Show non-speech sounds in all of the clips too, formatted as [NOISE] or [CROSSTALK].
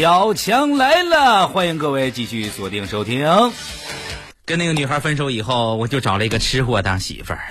小强来了，欢迎各位继续锁定收听。跟那个女孩分手以后，我就找了一个吃货当媳妇儿。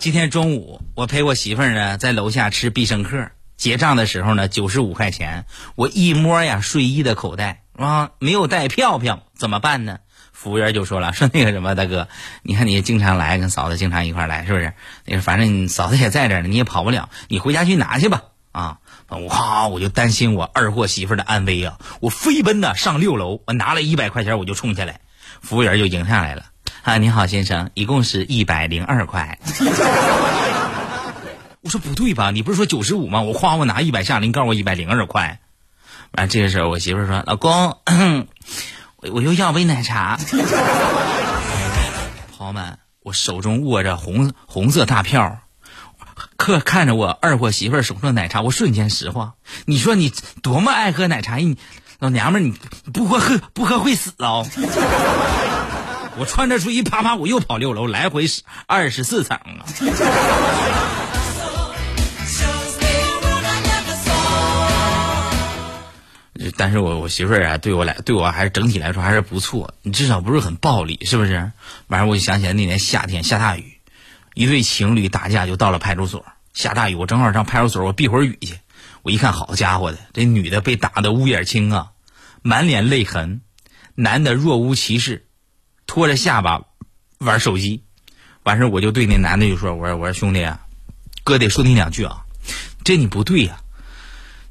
今天中午，我陪我媳妇儿呢在楼下吃必胜客，结账的时候呢，九十五块钱。我一摸呀睡衣的口袋啊，没有带票票，怎么办呢？服务员就说了，说那个什么大哥，你看你经常来，跟嫂子经常一块来，是不是？那个反正嫂子也在这儿呢，你也跑不了，你回家去拿去吧。啊，哇！我就担心我二货媳妇的安危啊！我飞奔的上六楼，我拿了一百块钱，我就冲下来，服务员就迎上来了。啊，你好，先生，一共是一百零二块。[LAUGHS] 我说不对吧？你不是说九十五吗？我夸我拿一百下您，告诉我一百零二块。完这个时候，我媳妇说：“老公，我我又要杯奶茶。[LAUGHS] ”朋友们，我手中握着红红色大票。可看着我二货媳妇儿手上的奶茶，我瞬间石化。你说你多么爱喝奶茶，你老娘们儿你不喝喝不喝会死哦！[LAUGHS] 我穿着睡衣啪啪我又跑六楼，来回二十四层啊！[LAUGHS] 但是我我媳妇儿啊，对我来对我还是整体来说还是不错，你至少不是很暴力，是不是？完事我就想起来那年夏天下大雨。一对情侣打架就到了派出所，下大雨，我正好上派出所，我避会儿雨去。我一看，好家伙的，这女的被打的乌眼青啊，满脸泪痕；男的若无其事，拖着下巴玩手机。完事我就对那男的就说：“我说我说兄弟啊，哥得说你两句啊，这你不对呀，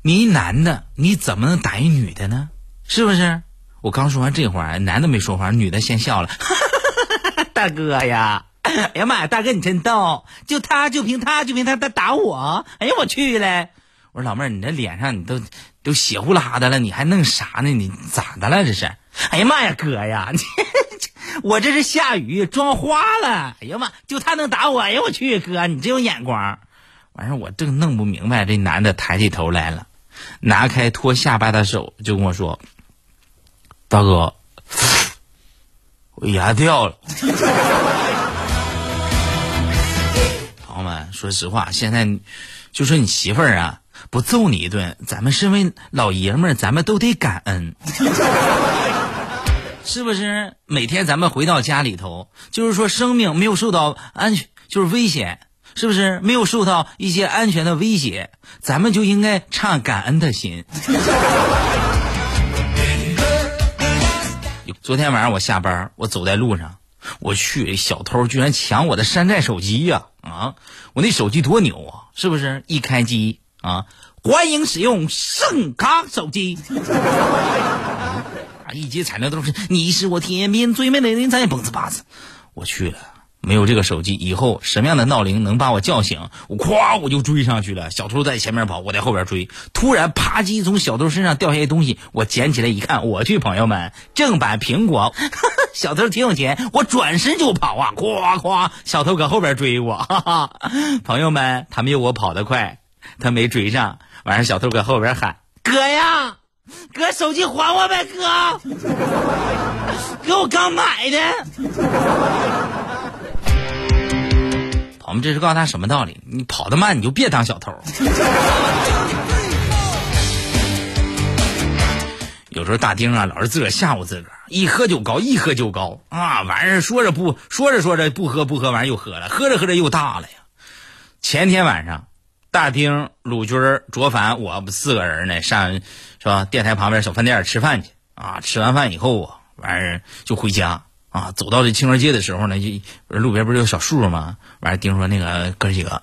你一男的你怎么能打一女的呢？是不是？”我刚说完这话，男的没说话，女的先笑了：“ [LAUGHS] 大哥呀。” [LAUGHS] 哎呀妈呀，大哥你真逗！就他就凭他就凭他他打我！哎呀我去嘞！我说老妹儿，你这脸上你都都血呼啦的了，你还弄啥呢？你咋的了这是？哎呀妈呀哥呀！[LAUGHS] 我这是下雨装花了！哎呀妈，就他能打我！哎呀我去哥，你真有眼光！完事儿我正弄不明白，这男的抬起头来了，拿开托下巴的手就跟我说：“大哥，我牙掉了。”说实话，现在就说你媳妇儿啊，不揍你一顿，咱们身为老爷们儿，咱们都得感恩，[LAUGHS] 是不是？每天咱们回到家里头，就是说生命没有受到安全，就是危险，是不是？没有受到一些安全的威胁，咱们就应该唱感恩的心。[LAUGHS] 昨天晚上我下班，我走在路上。我去，小偷居然抢我的山寨手机呀！啊，我那手机多牛啊，是不是？一开机啊，欢迎使用盛卡手机，啊，一接彩铃都是你是我天边最美的云彩，蹦子吧子，我去了。没有这个手机，以后什么样的闹铃能把我叫醒？我咵我就追上去了。小偷在前面跑，我在后边追。突然，啪叽，从小偷身上掉下一东西，我捡起来一看，我去，朋友们，正版苹果。[LAUGHS] 小偷挺有钱，我转身就跑啊，咵咵，小偷搁后边追我。哈哈，朋友们，他没有我跑得快，他没追上。完事，小偷搁后边喊：“哥呀，哥，手机还我呗，哥，[LAUGHS] 哥，我刚买的。”我们这是告诉他什么道理？你跑得慢，你就别当小偷。[LAUGHS] 有时候大丁啊，老是自个儿吓唬自个儿，一喝就高，一喝就高啊！完事说着不说着说着不喝不喝，完又喝了，喝着喝着又大了呀。前天晚上，大丁、鲁军、卓凡，我们四个人呢，上是吧？电台旁边小饭店吃饭去啊！吃完饭以后啊，完事就回家。啊，走到这清河街的时候呢，就路边不是有小树吗？完了，丁说那个哥几个，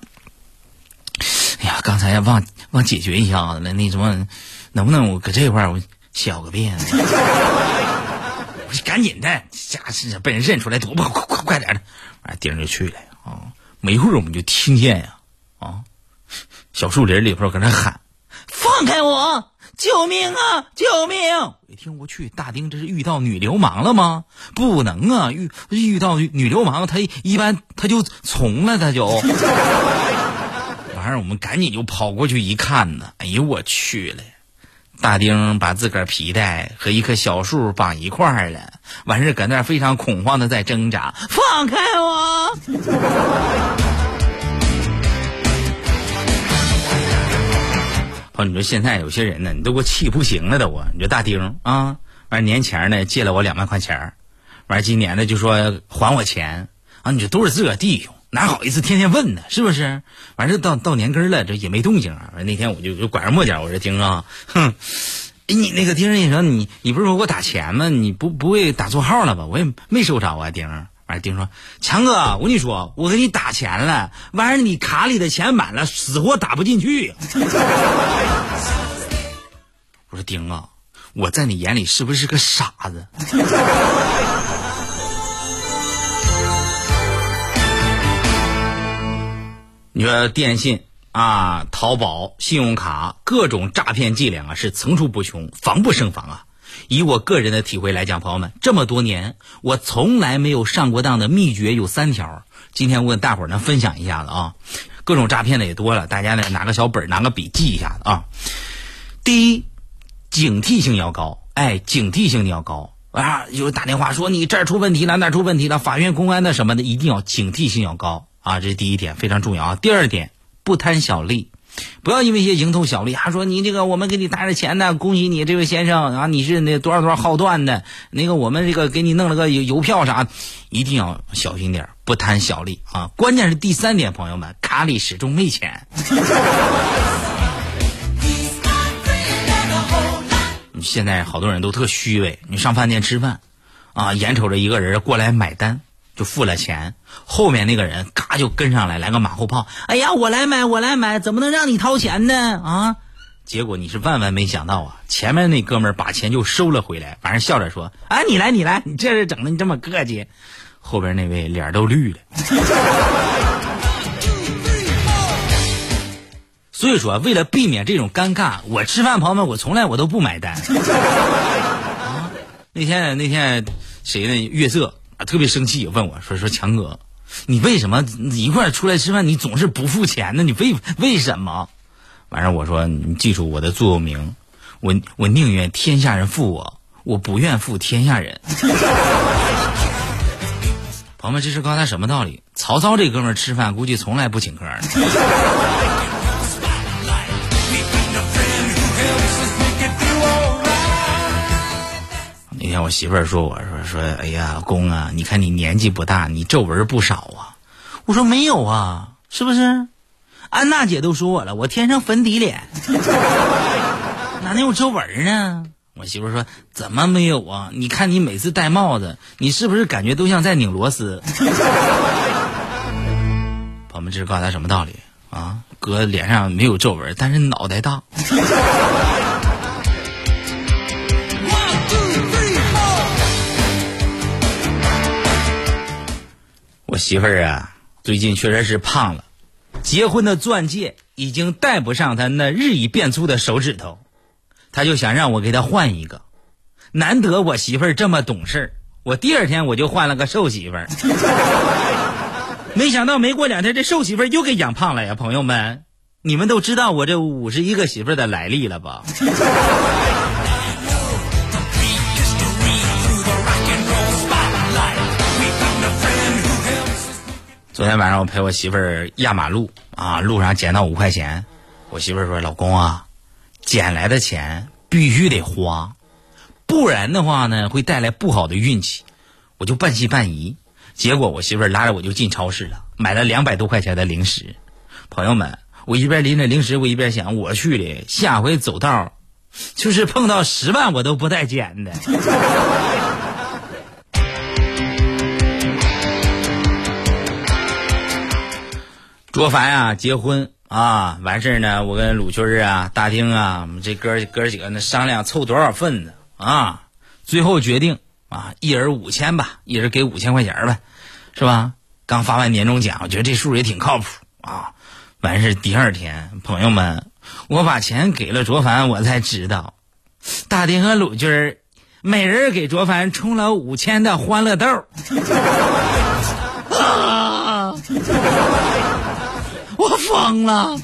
哎呀，刚才忘忘解决一下子了，那什么，能不能我搁这块儿我小个便？我说赶紧的，家是被人认出来，多不好快快快点的！完了，丁就去了啊。没一会儿，我们就听见呀，啊，小树林里边搁那喊：“放开我！”救命啊！救命！我一听，我去，大丁这是遇到女流氓了吗？不能啊，遇遇到女流氓，他一般他就从了，他就。完事，我们赶紧就跑过去一看呢，哎呦我去了！大丁把自个儿皮带和一棵小树绑一块儿了，完事搁那非常恐慌的在挣扎，放开我！朋友，你说现在有些人呢，你都给我气不行了都啊！你说大丁啊，完年前呢借了我两万块钱，完今年呢就说还我钱啊！你说都是自个弟兄，哪好意思天天问呢？是不是？完这到到年根了，这也没动静啊！完那天我就就拐着抹角，我说丁啊，哼，你那个丁，你说你你不是说给我打钱吗？你不不会打错号了吧？我也没收着啊，丁。完，丁说：“强哥，我跟你说，我给你打钱了，完事你卡里的钱满了，死活打不进去。[LAUGHS] ”我说：“丁啊，我在你眼里是不是个傻子？” [LAUGHS] 你说电信啊、淘宝、信用卡各种诈骗伎俩啊，是层出不穷，防不胜防啊。以我个人的体会来讲，朋友们，这么多年我从来没有上过当的秘诀有三条。今天我跟大伙儿呢分享一下子啊，各种诈骗的也多了，大家呢拿个小本拿个笔记一下子啊。第一，警惕性要高，哎，警惕性要高啊！有打电话说你这儿出问题了，那儿出问题了，法院、公安的什么的，一定要警惕性要高啊！这是第一点，非常重要啊。第二点，不贪小利。不要因为一些蝇头小利，还说你这个我们给你打点钱呢，恭喜你这位先生啊，你是那多少多少号段的，那个我们这个给你弄了个邮邮票啥，一定要小心点，不贪小利啊。关键是第三点，朋友们，卡里始终没钱。[LAUGHS] 现在好多人都特虚伪，你上饭店吃饭，啊，眼瞅着一个人过来买单。就付了钱，后面那个人嘎就跟上来，来个马后炮。哎呀，我来买，我来买，怎么能让你掏钱呢？啊！结果你是万万没想到啊，前面那哥们儿把钱就收了回来，反正笑着说：“啊，你来，你来，你这是整的你这么客气。”后边那位脸都绿了。[LAUGHS] 所以说，为了避免这种尴尬，我吃饭朋友们，我从来我都不买单。[LAUGHS] 啊，那天那天谁呢？月色。啊，特别生气，问我说：“说强哥，你为什么一块出来吃饭，你总是不付钱呢？你为为什么？”完事我说：“你记住我的座右铭，我我宁愿天下人负我，我不愿负天下人。[LAUGHS] ”朋友们，这是刚才什么道理？曹操这哥们儿吃饭估计从来不请客。我媳妇儿说：“我说说，哎呀，公啊，你看你年纪不大，你皱纹不少啊。”我说：“没有啊，是不是？”安娜姐都说我了，我天生粉底脸，哪能有皱纹呢？我媳妇儿说：“怎么没有啊？你看你每次戴帽子，你是不是感觉都像在拧螺丝？”朋友们，这是告诉他什么道理啊？哥脸上没有皱纹，但是脑袋大。我媳妇儿啊，最近确实是胖了，结婚的钻戒已经戴不上她那日益变粗的手指头，她就想让我给她换一个。难得我媳妇儿这么懂事我第二天我就换了个瘦媳妇儿。[LAUGHS] 没想到没过两天，这瘦媳妇儿又给养胖了呀！朋友们，你们都知道我这五十一个媳妇儿的来历了吧？昨天晚上我陪我媳妇儿压马路啊，路上捡到五块钱，我媳妇儿说：“老公啊，捡来的钱必须得花，不然的话呢会带来不好的运气。”我就半信半疑，结果我媳妇儿拉着我就进超市了，买了两百多块钱的零食。朋友们，我一边拎着零食，我一边想，我去的下回走道，就是碰到十万我都不带捡的。卓凡啊，结婚啊，完事儿呢，我跟鲁军啊、大丁啊，我们这哥哥几个呢商量凑多少份子啊，最后决定啊，一人五千吧，一人给五千块钱呗，是吧？刚发完年终奖，我觉得这数也挺靠谱啊。完事第二天，朋友们，我把钱给了卓凡，我才知道，大丁和鲁军每人给卓凡充了五千的欢乐豆。啊！[LAUGHS] 我疯了，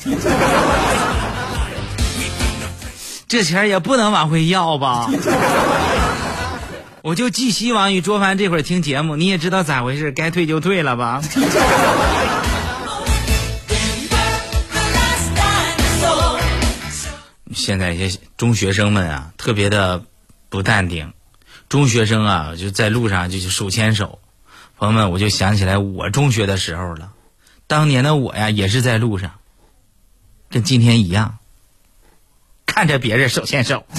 这钱也不能往回要吧？[LAUGHS] 我就寄希望于卓凡这会儿听节目，你也知道咋回事，该退就退了吧。现在一些中学生们啊，特别的不淡定。中学生啊，就在路上就手牵手。朋友们，我就想起来我中学的时候了。当年的我呀，也是在路上，跟今天一样，看着别人手牵手。[LAUGHS]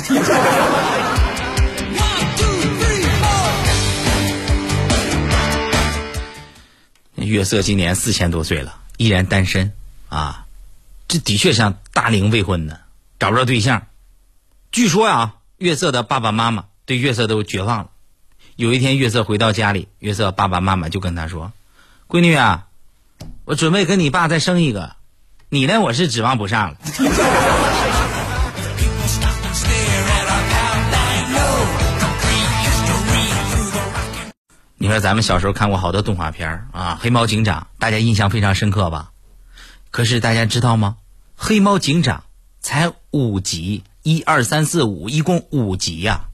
月色今年四千多岁了，依然单身啊，这的确像大龄未婚的，找不着对象。据说呀，月色的爸爸妈妈对月色都绝望了。有一天，月色回到家里，月色爸爸妈妈就跟他说：“闺女啊，我准备跟你爸再生一个，你呢，我是指望不上了。”你说咱们小时候看过好多动画片啊，黑猫警长，大家印象非常深刻吧？可是大家知道吗？黑猫警长才五集，一二三四五，一共五集呀。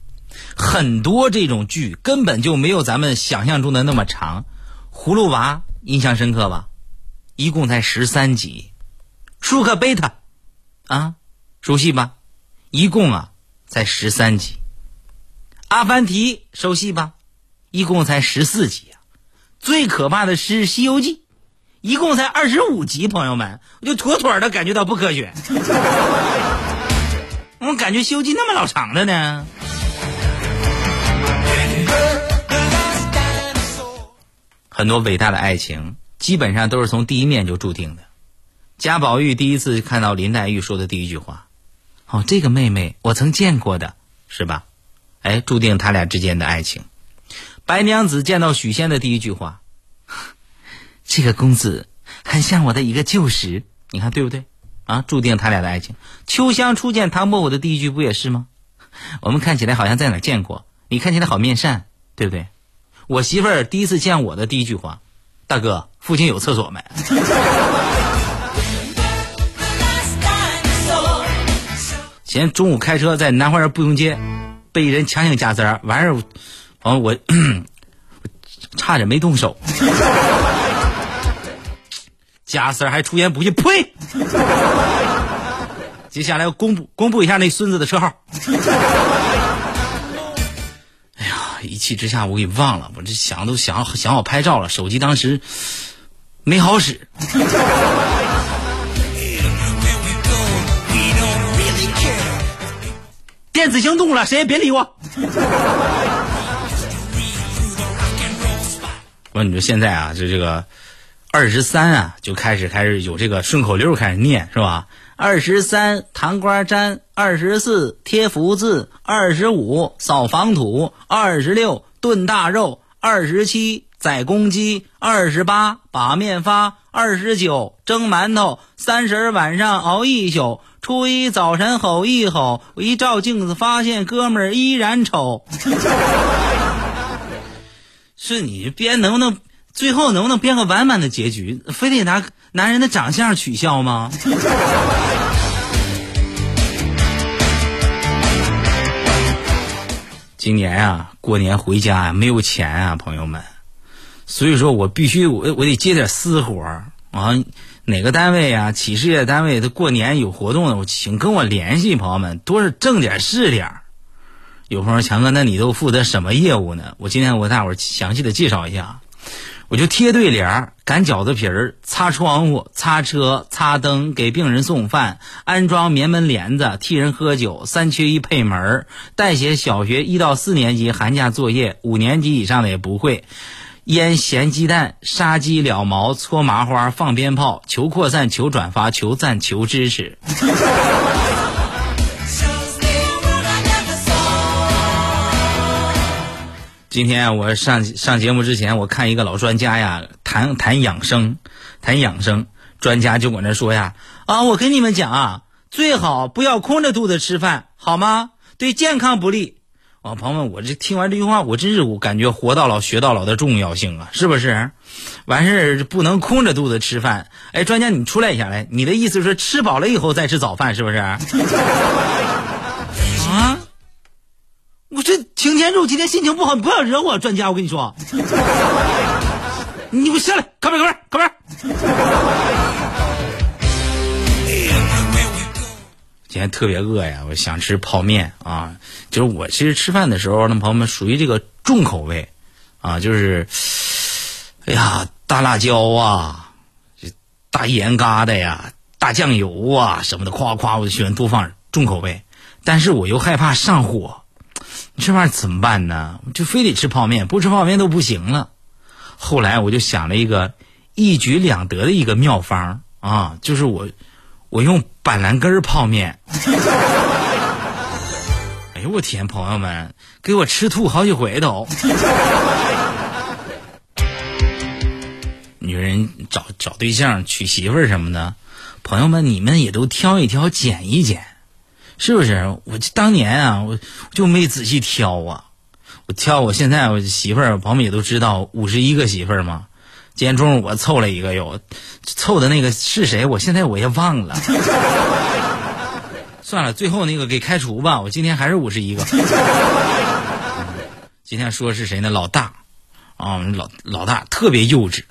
很多这种剧根本就没有咱们想象中的那么长。葫芦娃印象深刻吧？一共才十三集。舒克贝塔啊，熟悉吧？一共啊才十三集。阿凡提熟悉吧？一共才十四集啊！最可怕的是《西游记》，一共才二十五集。朋友们，我就妥妥的感觉到不科学。[LAUGHS] 我感觉《西游记》那么老长的呢。很多伟大的爱情，基本上都是从第一面就注定的。贾宝玉第一次看到林黛玉说的第一句话：“哦，这个妹妹我曾见过的，是吧？”哎，注定他俩之间的爱情。白娘子见到许仙的第一句话：“ [LAUGHS] 这个公子很像我的一个旧识。”你看对不对？啊，注定他俩的爱情。秋香初见唐伯虎的第一句不也是吗？我们看起来好像在哪见过。你看起来好面善，对不对？我媳妇儿第一次见我的第一句话：“大哥，附近有厕所没？” [LAUGHS] 前中午开车在南花园步行街，被人强行加塞完事儿。哦，我 [COUGHS] 差点没动手，[LAUGHS] 加塞还出言不逊，呸！接下来要公布公布一下那孙子的车号。一气之下我给忘了，我这想都想想好拍照了，手机当时没好使。电子行动了，谁也别理我。我说你说现在啊，就这个二十三啊，就开始开始有这个顺口溜开始念是吧？二十三糖瓜粘，二十四贴福字，二十五扫房土，二十六炖大肉，二十七宰公鸡，二十八把面发，二十九蒸馒头，三十晚上熬一宿，初一早晨吼一吼，我一照镜子发现哥们儿依然丑。[LAUGHS] 是你编能不能最后能不能编个完满的结局？非得拿男人的长相取笑吗？今年呀，过年回家呀，没有钱啊，朋友们，所以说我必须我我得接点私活儿啊。哪个单位啊，企事业单位，他过年有活动的，我请跟我联系，朋友们，多是挣点是点儿。有朋友强哥，那你都负责什么业务呢？我今天我大伙儿详细的介绍一下，我就贴对联儿、擀饺子皮儿、擦窗户、擦车、擦灯、给病人送饭、安装棉门帘子、替人喝酒、三缺一配门儿、代写小学一到四年级寒假作业，五年级以上的也不会。腌咸鸡蛋、杀鸡了毛、搓麻花、放鞭炮、求扩散、求转发、求赞、求支持。今天我上上节目之前，我看一个老专家呀，谈谈养生，谈养生，专家就搁那说呀，啊，我跟你们讲啊，最好不要空着肚子吃饭，好吗？对健康不利。啊，朋友们，我这听完这句话，我真是我感觉活到老学到老的重要性啊，是不是？完事儿不能空着肚子吃饭。哎，专家你出来一下来，你的意思是吃饱了以后再吃早饭，是不是？啊？我这擎天柱今天心情不好，你不要惹我，专家，我跟你说，[LAUGHS] 你给我下来，靠边，靠边，靠边。今天特别饿呀，我想吃泡面啊。就是我其实吃饭的时候，那朋友们属于这个重口味啊，就是，哎呀，大辣椒啊，大盐疙瘩呀，大酱油啊什么的，夸夸我就喜欢多放重口味，但是我又害怕上火，这玩意儿怎么办呢？就非得吃泡面，不吃泡面都不行了。后来我就想了一个一举两得的一个妙方啊，就是我我用板蓝根泡面。[LAUGHS] 哎呦我天，朋友们，给我吃吐好几回都。[LAUGHS] 女人找找对象、娶媳妇什么的，朋友们你们也都挑一挑、拣一拣，是不是？我当年啊，我就没仔细挑啊。我挑，我现在我媳妇儿，朋友们也都知道，五十一个媳妇儿嘛。今天中午我凑了一个又，凑的那个是谁？我现在我也忘了。[LAUGHS] 算了，最后那个给开除吧。我今天还是五十一个。今天说是谁呢？老大，啊，老老大特别幼稚，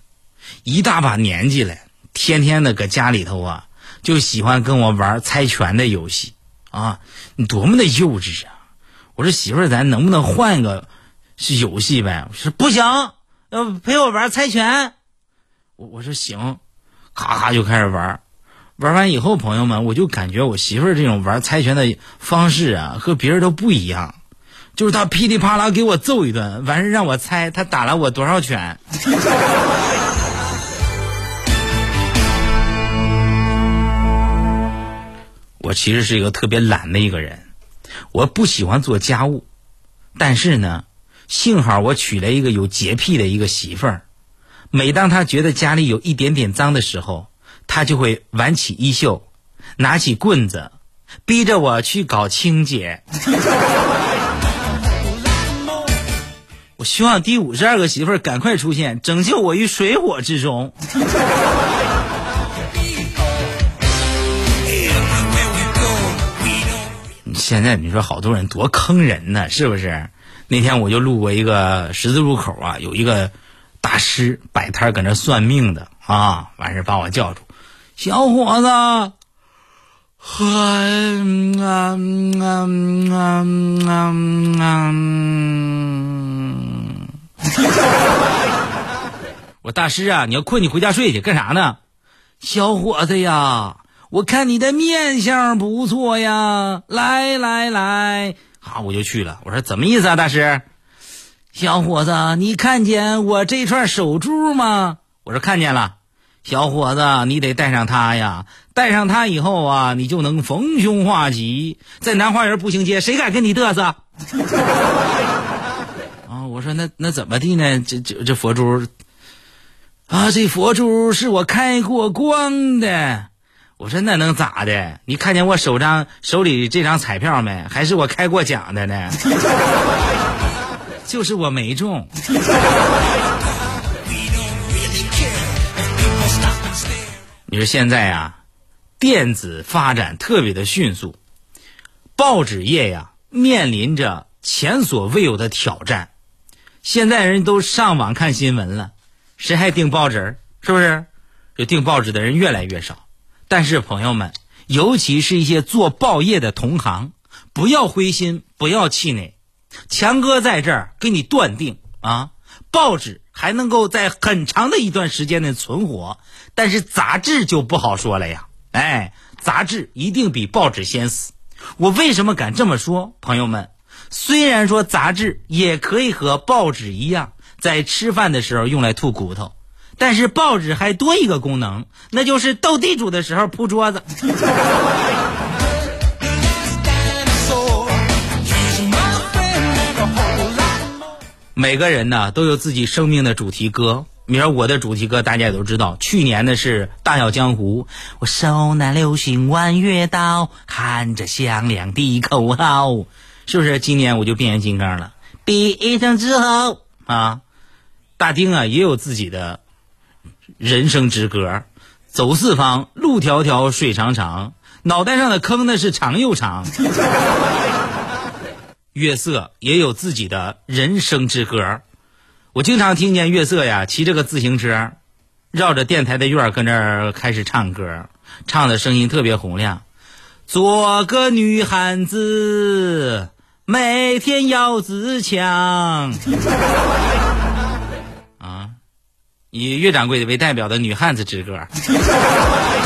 一大把年纪了，天天的搁家里头啊，就喜欢跟我玩猜拳的游戏啊，你多么的幼稚啊！我说媳妇儿，咱能不能换一个是游戏呗？我说不行，要陪我玩猜拳。我我说行，咔咔就开始玩。玩完以后，朋友们，我就感觉我媳妇儿这种玩猜拳的方式啊，和别人都不一样。就是她噼里啪啦给我揍一顿，完事让我猜她打了我多少拳。[LAUGHS] 我其实是一个特别懒的一个人，我不喜欢做家务，但是呢，幸好我娶了一个有洁癖的一个媳妇儿。每当她觉得家里有一点点脏的时候，她就会挽起衣袖，拿起棍子，逼着我去搞清洁。我希望第五十二个媳妇儿赶快出现，拯救我于水火之中。现在你说好多人多坑人呢，是不是？那天我就路过一个十字路口啊，有一个大师摆摊搁那算命的啊，完事把我叫住，小伙子，嗯啊嗯啊啊啊，[LAUGHS] 我大师啊，你要困你回家睡去，干啥呢？小伙子呀。我看你的面相不错呀，来来来，好，我就去了。我说怎么意思啊，大师？小伙子，你看见我这串手珠吗？我说看见了。小伙子，你得戴上它呀，戴上它以后啊，你就能逢凶化吉，在南花园步行街，谁敢跟你嘚瑟？[LAUGHS] 啊，我说那那怎么地呢？这这这佛珠啊，这佛珠是我开过光的。我说那能咋的？你看见我手张手里这张彩票没？还是我开过奖的呢？[LAUGHS] 就是我没中。你说现在呀，电子发展特别的迅速，报纸业呀面临着前所未有的挑战。现在人都上网看新闻了，谁还订报纸？是不是？就订报纸的人越来越少。但是朋友们，尤其是一些做报业的同行，不要灰心，不要气馁。强哥在这儿给你断定啊，报纸还能够在很长的一段时间内存活，但是杂志就不好说了呀。哎，杂志一定比报纸先死。我为什么敢这么说？朋友们，虽然说杂志也可以和报纸一样，在吃饭的时候用来吐骨头。但是报纸还多一个功能，那就是斗地主的时候铺桌子。每个人呢都有自己生命的主题歌，明儿我的主题歌大家也都知道，去年的是《大笑江湖》，我手拿流星弯月刀，喊着响亮的口号，是不是？今年我就变形金刚了，比一声之后啊，大丁啊也有自己的。人生之歌，走四方，路迢迢，水长长，脑袋上的坑那是长又长。[LAUGHS] 月色也有自己的人生之歌，我经常听见月色呀骑着个自行车，绕着电台的院儿跟那儿开始唱歌，唱的声音特别洪亮。做个女汉子，每天要自强。以岳掌柜为代表的女汉子之歌。[LAUGHS]